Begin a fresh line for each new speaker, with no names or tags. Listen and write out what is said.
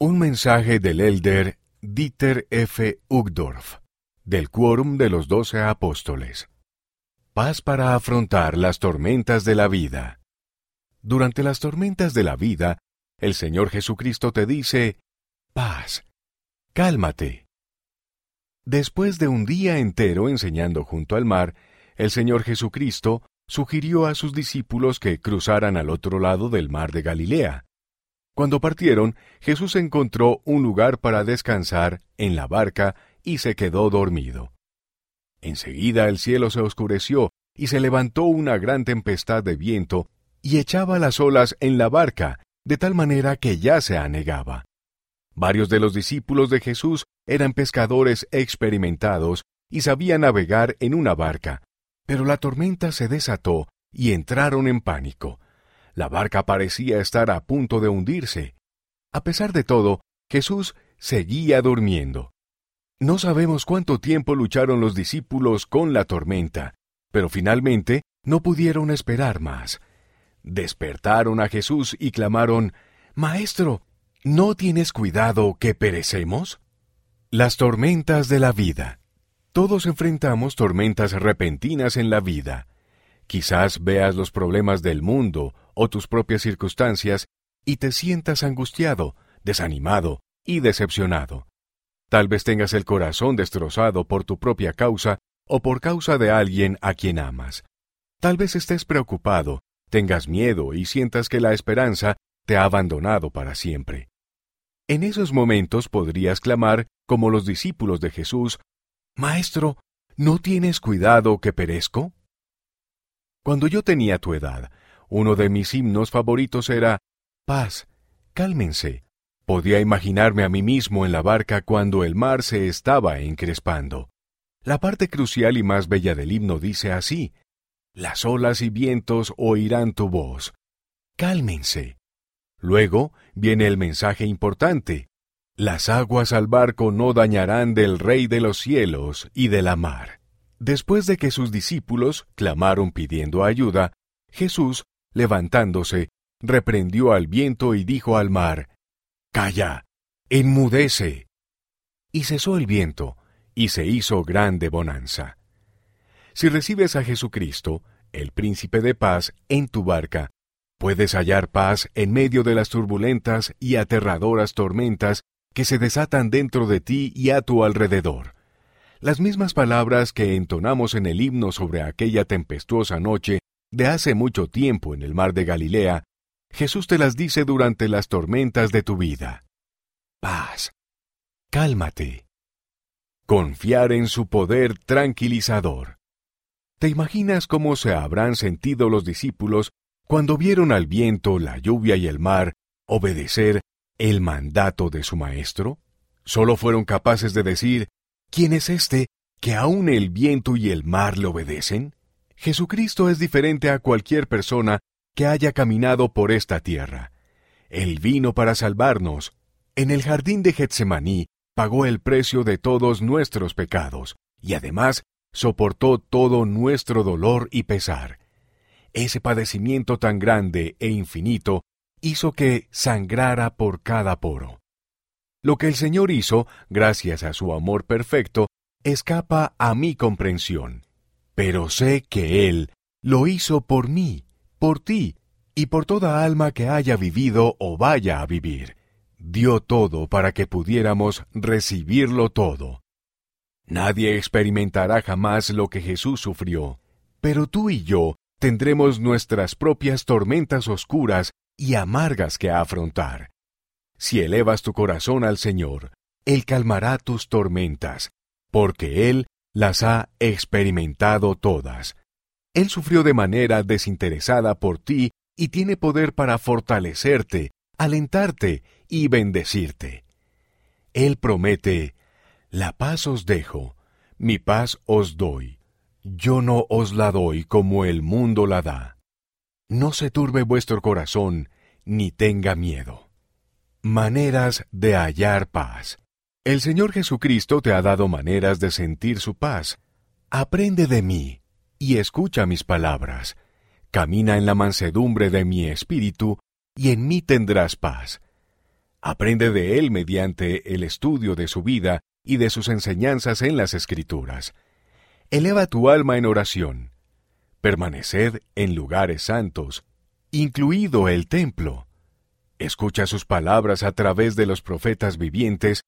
Un mensaje del elder Dieter F. Uchtdorf, del Quórum de los Doce Apóstoles. Paz para afrontar las tormentas de la vida. Durante las tormentas de la vida, el Señor Jesucristo te dice, paz, cálmate. Después de un día entero enseñando junto al mar, el Señor Jesucristo sugirió a sus discípulos que cruzaran al otro lado del mar de Galilea. Cuando partieron, Jesús encontró un lugar para descansar en la barca y se quedó dormido. Enseguida el cielo se oscureció y se levantó una gran tempestad de viento y echaba las olas en la barca, de tal manera que ya se anegaba. Varios de los discípulos de Jesús eran pescadores experimentados y sabían navegar en una barca, pero la tormenta se desató y entraron en pánico. La barca parecía estar a punto de hundirse. A pesar de todo, Jesús seguía durmiendo. No sabemos cuánto tiempo lucharon los discípulos con la tormenta, pero finalmente no pudieron esperar más. Despertaron a Jesús y clamaron, Maestro, ¿no tienes cuidado que perecemos? Las tormentas de la vida. Todos enfrentamos tormentas repentinas en la vida. Quizás veas los problemas del mundo o tus propias circunstancias y te sientas angustiado, desanimado y decepcionado. Tal vez tengas el corazón destrozado por tu propia causa o por causa de alguien a quien amas. Tal vez estés preocupado, tengas miedo y sientas que la esperanza te ha abandonado para siempre. En esos momentos podrías clamar, como los discípulos de Jesús, Maestro, ¿no tienes cuidado que perezco? Cuando yo tenía tu edad, uno de mis himnos favoritos era Paz, cálmense. Podía imaginarme a mí mismo en la barca cuando el mar se estaba encrespando. La parte crucial y más bella del himno dice así, Las olas y vientos oirán tu voz. Cálmense. Luego viene el mensaje importante, las aguas al barco no dañarán del Rey de los cielos y de la mar. Después de que sus discípulos clamaron pidiendo ayuda, Jesús, levantándose, reprendió al viento y dijo al mar, Calla, enmudece. Y cesó el viento, y se hizo grande bonanza. Si recibes a Jesucristo, el príncipe de paz, en tu barca, puedes hallar paz en medio de las turbulentas y aterradoras tormentas que se desatan dentro de ti y a tu alrededor. Las mismas palabras que entonamos en el himno sobre aquella tempestuosa noche de hace mucho tiempo en el mar de Galilea, Jesús te las dice durante las tormentas de tu vida. Paz. Cálmate. Confiar en su poder tranquilizador. ¿Te imaginas cómo se habrán sentido los discípulos cuando vieron al viento, la lluvia y el mar obedecer el mandato de su maestro? Solo fueron capaces de decir, ¿quién es este que aún el viento y el mar le obedecen? Jesucristo es diferente a cualquier persona que haya caminado por esta tierra. Él vino para salvarnos. En el jardín de Getsemaní pagó el precio de todos nuestros pecados, y además soportó todo nuestro dolor y pesar. Ese padecimiento tan grande e infinito hizo que sangrara por cada poro. Lo que el Señor hizo, gracias a su amor perfecto, escapa a mi comprensión. Pero sé que Él lo hizo por mí, por ti, y por toda alma que haya vivido o vaya a vivir. Dio todo para que pudiéramos recibirlo todo. Nadie experimentará jamás lo que Jesús sufrió, pero tú y yo tendremos nuestras propias tormentas oscuras y amargas que afrontar. Si elevas tu corazón al Señor, Él calmará tus tormentas, porque Él las ha experimentado todas. Él sufrió de manera desinteresada por ti y tiene poder para fortalecerte, alentarte y bendecirte. Él promete, La paz os dejo, mi paz os doy. Yo no os la doy como el mundo la da. No se turbe vuestro corazón, ni tenga miedo. Maneras de hallar paz. El Señor Jesucristo te ha dado maneras de sentir su paz. Aprende de mí y escucha mis palabras. Camina en la mansedumbre de mi espíritu, y en mí tendrás paz. Aprende de Él mediante el estudio de su vida y de sus enseñanzas en las Escrituras. Eleva tu alma en oración. Permaneced en lugares santos, incluido el templo. Escucha sus palabras a través de los profetas vivientes